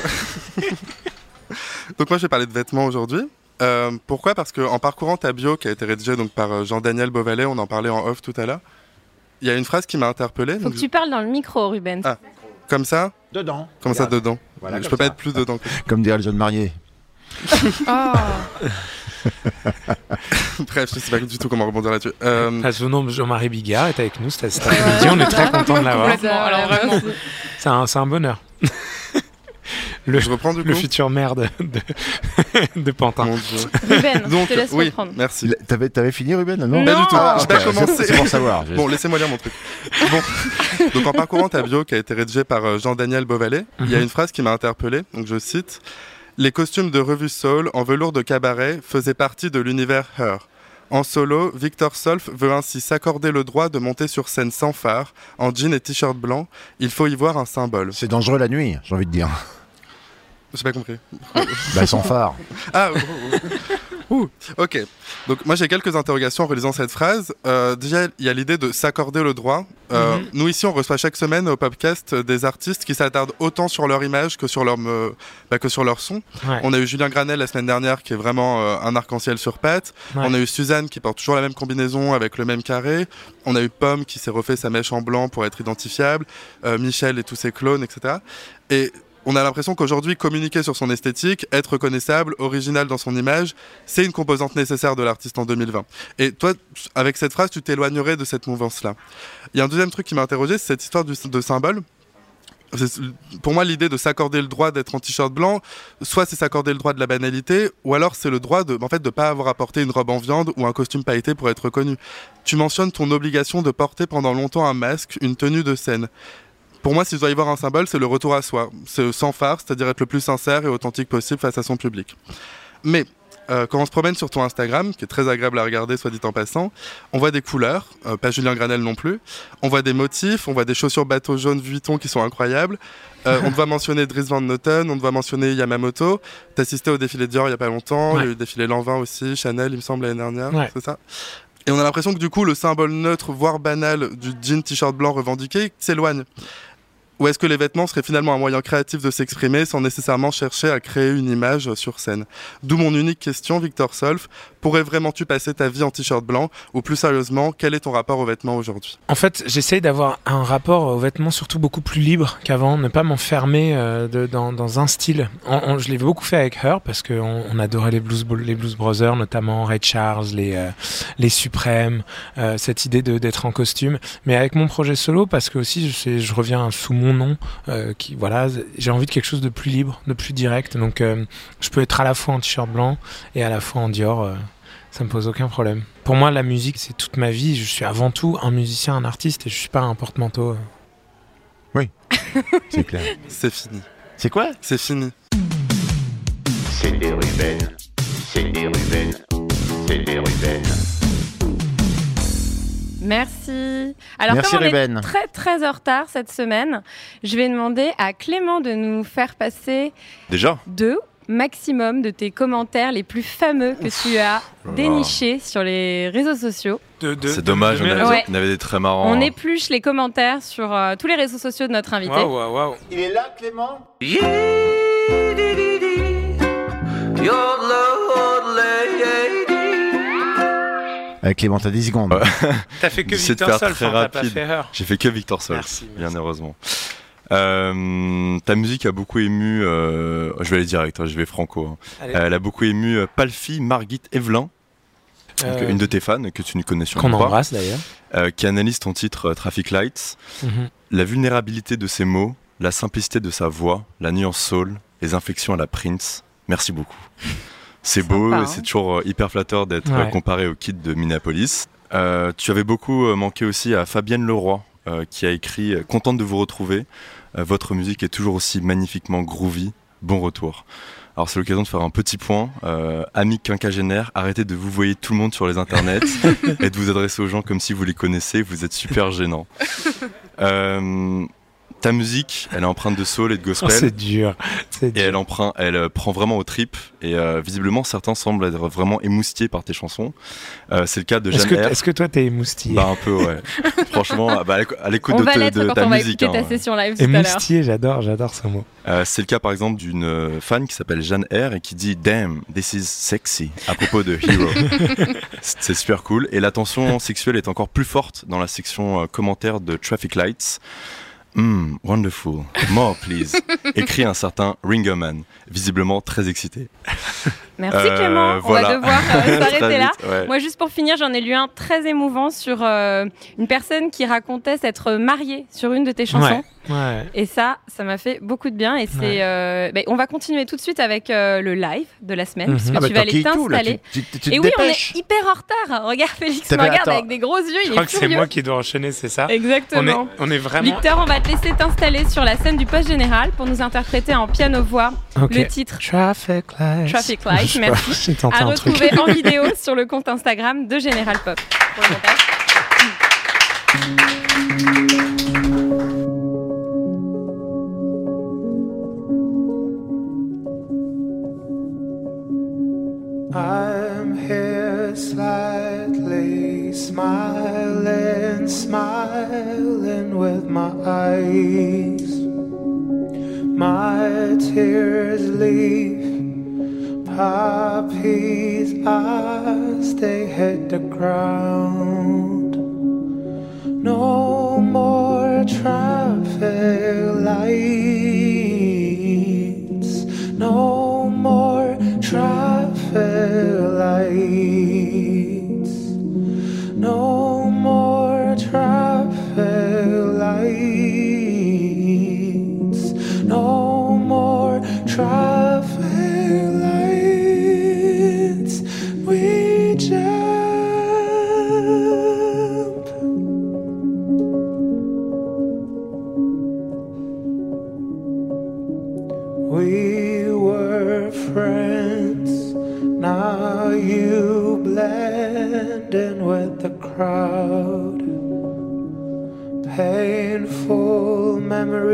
donc moi, je vais parler de vêtements aujourd'hui. Euh, pourquoi? Parce qu'en parcourant ta bio, qui a été rédigée donc, par euh, Jean-Daniel Beauvalet, on en parlait en off tout à l'heure, il y a une phrase qui m'a interpellé. Faut donc que tu parles dans le micro, Ruben. Ah. Comme ça? Dedans. Comme ça, dedans. Voilà, je comme peux pas être plus dedans. que- Comme dirait le jeune marié. Oh. Bref, je sais pas du tout comment rebondir là-dessus. Euh, Ah, son nom, Jean-Marie Bigard est avec nous cet après-midi. On est très content de l'avoir. Complètement, alors vraiment. C'est un, c'est un bonheur. Le, je reprends du coup. le futur maire de, de, de Pantin. Mon Dieu. Ruben, Donc, je te laisse oui, reprendre. merci. T'avais, t'avais fini, Ruben Non, Pas du tout. Ah, commencé. C'est pour savoir. Bon, laissez-moi lire mon truc. Bon, donc en parcourant ta bio qui a été rédigée par euh, Jean-Daniel Beauvalet, il y a Mhm. une phrase qui m'a interpellé. Donc je cite Les costumes de revue Soul en velours de cabaret faisaient partie de l'univers Her. En solo, Victor Solf veut ainsi s'accorder le droit de monter sur scène sans phare, en jean et t-shirt blanc. Il faut y voir un symbole. C'est dangereux la nuit, j'ai envie de dire. J'ai pas compris. Bah, sans phare. Ah, ouh, ouh. Ouh, ok. Donc moi j'ai quelques interrogations en relisant cette phrase. Euh, déjà, il y a l'idée de s'accorder le droit. Euh, Mhm. Nous ici, on reçoit chaque semaine au podcast euh, des artistes qui s'attardent autant sur leur image que sur leur, me- bah, que sur leur son. Ouais. On a eu Julien Granel la semaine dernière qui est vraiment euh, un arc-en-ciel sur pattes. Ouais. On a eu Suzanne qui porte toujours la même combinaison avec le même carré. On a eu Pomme qui s'est refait sa mèche en blanc pour être identifiable. Euh, Michel et tous ses clones, etc. Et on a l'impression qu'aujourd'hui, communiquer sur son esthétique, être reconnaissable, original dans son image, c'est une composante nécessaire de l'artiste en 2020. Et toi, avec cette phrase, tu t'éloignerais de cette mouvance-là. Il y a un deuxième truc qui m'a interrogé, c'est cette histoire de symbole. Pour moi, l'idée de s'accorder le droit d'être en t-shirt blanc, soit c'est s'accorder le droit de la banalité, ou alors c'est le droit de, en fait, pas avoir porter une robe en viande ou un costume pailleté pour être reconnu. Tu mentionnes ton obligation de porter pendant longtemps un masque, une tenue de scène. Pour moi, s'il doit y avoir un symbole, c'est le retour à soi. C'est sans phare, c'est-à-dire être le plus sincère et authentique possible face à son public. Mais euh, quand on se promène sur ton Instagram, qui est très agréable à regarder, soit dit en passant, on voit des couleurs, euh, pas Julien Granel non plus. On voit des motifs, on voit des chaussures bateau jaune Vuitton qui sont incroyables. Euh, on te voit mentionner Dries Van Noten, on te voit mentionner Yamamoto. T'as assisté au défilé Dior il y a pas longtemps, il y a eu le défilé Lanvin aussi, Chanel, il me semble, l'année dernière, Ouais. c'est ça et on a l'impression que du coup, le symbole neutre, voire banal, du jean t-shirt blanc revendiqué s'éloigne. Ou est-ce que les vêtements seraient finalement un moyen créatif de s'exprimer sans nécessairement chercher à créer une image sur scène? D'où mon unique question, Victor Solf. Pourrais vraiment-tu passer ta vie en t-shirt blanc Ou plus sérieusement, quel est ton rapport aux vêtements aujourd'hui? En fait, j'essaye d'avoir un rapport aux vêtements surtout beaucoup plus libre qu'avant, ne pas m'enfermer euh, dans, un style. Je l'ai beaucoup fait avec Her parce qu'on on adorait les blues, les blues Brothers, notamment Ray Charles, les, euh, les Suprêmes, euh, cette idée d'être en costume. Mais avec mon projet solo, parce que aussi je, je reviens sous mon nom, qui voilà, j'ai envie de quelque chose de plus libre, de plus direct. Donc je peux être à la fois en t-shirt blanc et à la fois en Dior. Ça me pose aucun problème. Pour moi, la musique, c'est toute ma vie. Je suis avant tout un musicien, un artiste, et je suis pas un porte-manteau. Oui, c'est clair. C'est fini. C'est quoi? C'est fini. C'est des Ruben, c'est des Ruben, c'est des Ruben. Merci. Alors, Merci, comme on Ruben. est très très en retard cette semaine, je vais demander à Clément de nous faire passer Déjà? deux maximum de tes commentaires les plus fameux que tu as là. dénichés sur les réseaux sociaux. C'est dommage, on avait, Ouais. on avait des très marrants. On épluche les commentaires sur euh, tous les réseaux sociaux de notre invité. Waouh, waouh, waouh. Il est là, Clément? Avec Clément, t'as 10 secondes. T'as fait que Victor très hein, t'as pas rapide. fait. J'ai fait que Victor Merci, bien heureusement. Euh, ta musique a beaucoup ému. euh, je vais aller direct, hein, je vais franco. hein. Elle a beaucoup ému euh, Palfi Margit Evelyn, donc, Euh, une de tes fans que tu ne connais sûrement Qu'on pas, embrasse d'ailleurs. euh, qui analyse ton titre euh, Traffic Lights. Mhm. La vulnérabilité de ses mots, la simplicité de sa voix, la nuance soul, les inflexions à la Prince. Merci beaucoup. C'est beau, Sympa, hein. c'est toujours hyper flatteur d'être Ouais. comparé au kid de Minneapolis. Euh, tu avais beaucoup manqué aussi à Fabienne Leroy, euh, qui a écrit Contente de vous retrouver. Euh, votre musique est toujours aussi magnifiquement groovy. Bon retour. Alors c'est l'occasion de faire un petit point. Euh, amis quinquagénaires, arrêtez de vous voyer tout le monde sur les internets et de vous adresser aux gens comme si vous les connaissez. Vous êtes super gênant. Euh, ta musique, elle est empreinte de soul et de gospel. Oh, c'est dur. Et elle, emprunt, elle euh, prend vraiment au trip. Et euh, visiblement, certains semblent être vraiment émoustillés par tes chansons. Euh, c'est le cas de Est-ce Jeanne que, R. est-ce que toi t'es émoustillé Bah, un peu, ouais. Franchement, bah, à l'écou- à l'écoute de, va te- l'être de quand ta on va musique. écouter ta hein. session live. Émoustillé, j'adore, j'adore ce mot. Euh, c'est le cas par exemple d'une fan qui s'appelle Jeanne R et qui dit Damn, this is sexy à propos de Hero. c'est super cool. Et la tension sexuelle est encore plus forte dans la section euh, commentaires de Traffic Lights. Hmm, wonderful. More, please. Écrit un certain Ringerman, visiblement très excité. Merci Euh, Clément, on voilà. va devoir euh, s'arrêter là. vite, ouais. Moi juste pour finir, j'en ai lu un très émouvant sur euh, une personne qui racontait s'être mariée sur une de tes chansons. Ouais, ouais. Et ça, ça m'a fait beaucoup de bien. Et c'est, Ouais. euh, ben, on va continuer tout de suite avec euh, le live de la semaine, Mhm. puisque Ah bah, tu vas aller t'installer. Et oui, on dépêches. est hyper en retard. Regarde, Félix me regarde attends. avec des gros yeux. Je il crois est que c'est moi qui dois enchaîner, c'est ça? Exactement. On est, on est vraiment. Victor, on va te laisser t'installer sur la scène du poste général pour nous interpréter en piano-voix le titre Traffic lights. Traffic Lights. Pas, merci. À un truc. retrouver en vidéo sur le compte Instagram de Général Pop. Pour le montage. I'm here slightly smiling, smiling with my eyes. My tears leave high peace, I stay head to ground.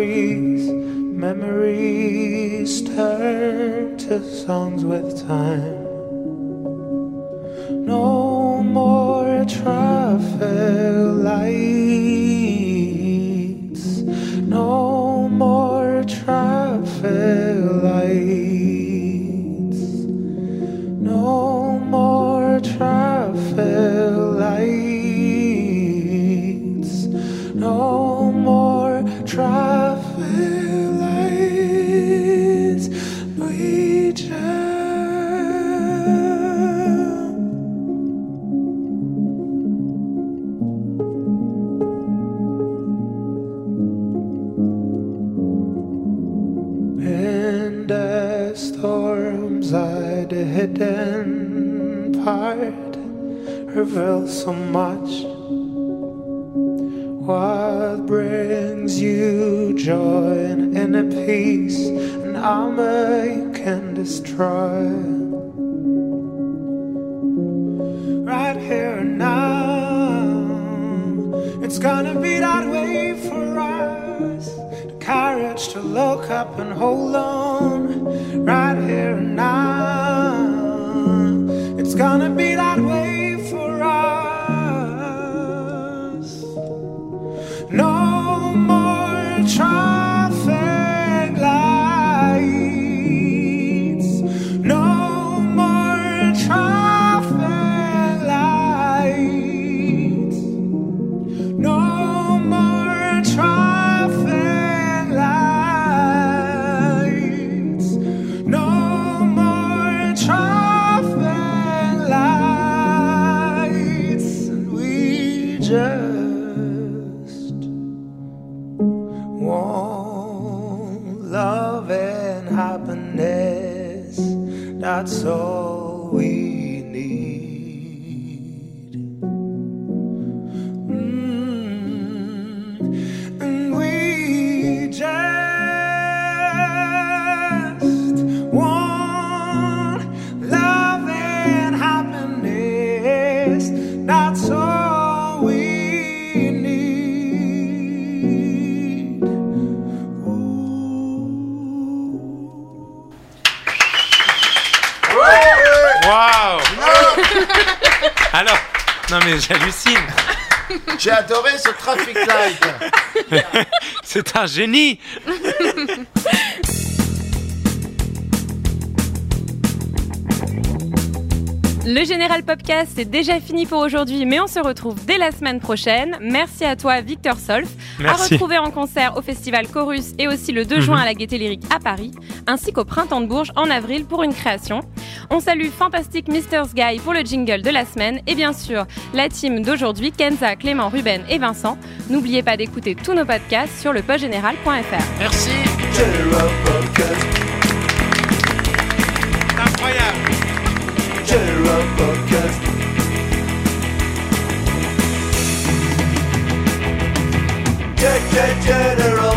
Memories, memories turn to songs with time. C'est un génie. Le Général Popcast, c'est déjà fini pour aujourd'hui, mais on se retrouve dès la semaine prochaine. Merci à toi, Victor Solf. À Merci. retrouver en concert au Festival Chorus et aussi le 2 juin à la Gaieté Lyrique à Paris, ainsi qu'au Printemps de Bourges en avril pour une création. On salue Fantastic Mr. Guy pour le jingle de la semaine et bien sûr la team d'aujourd'hui, Kenza, Clément, Ruben et Vincent. N'oubliez pas d'écouter tous nos podcasts sur le postgénéral.fr. Merci. Incroyable. General,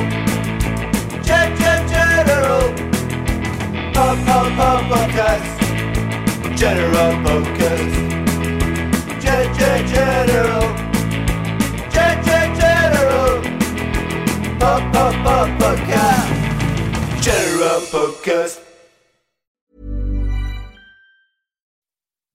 General, Pop, pop, pop, podcast. General Focus. Gen- gen- General. Gen- gen- General. Pop, pop, pop, podcast. General Focus.